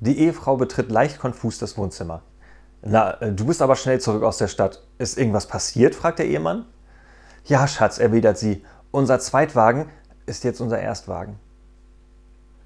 Die Ehefrau betritt leicht konfus das Wohnzimmer. Na, äh, du bist aber schnell zurück aus der Stadt. Ist irgendwas passiert? fragt der Ehemann. Ja, Schatz, erwidert sie. Unser Zweitwagen ist jetzt unser Erstwagen.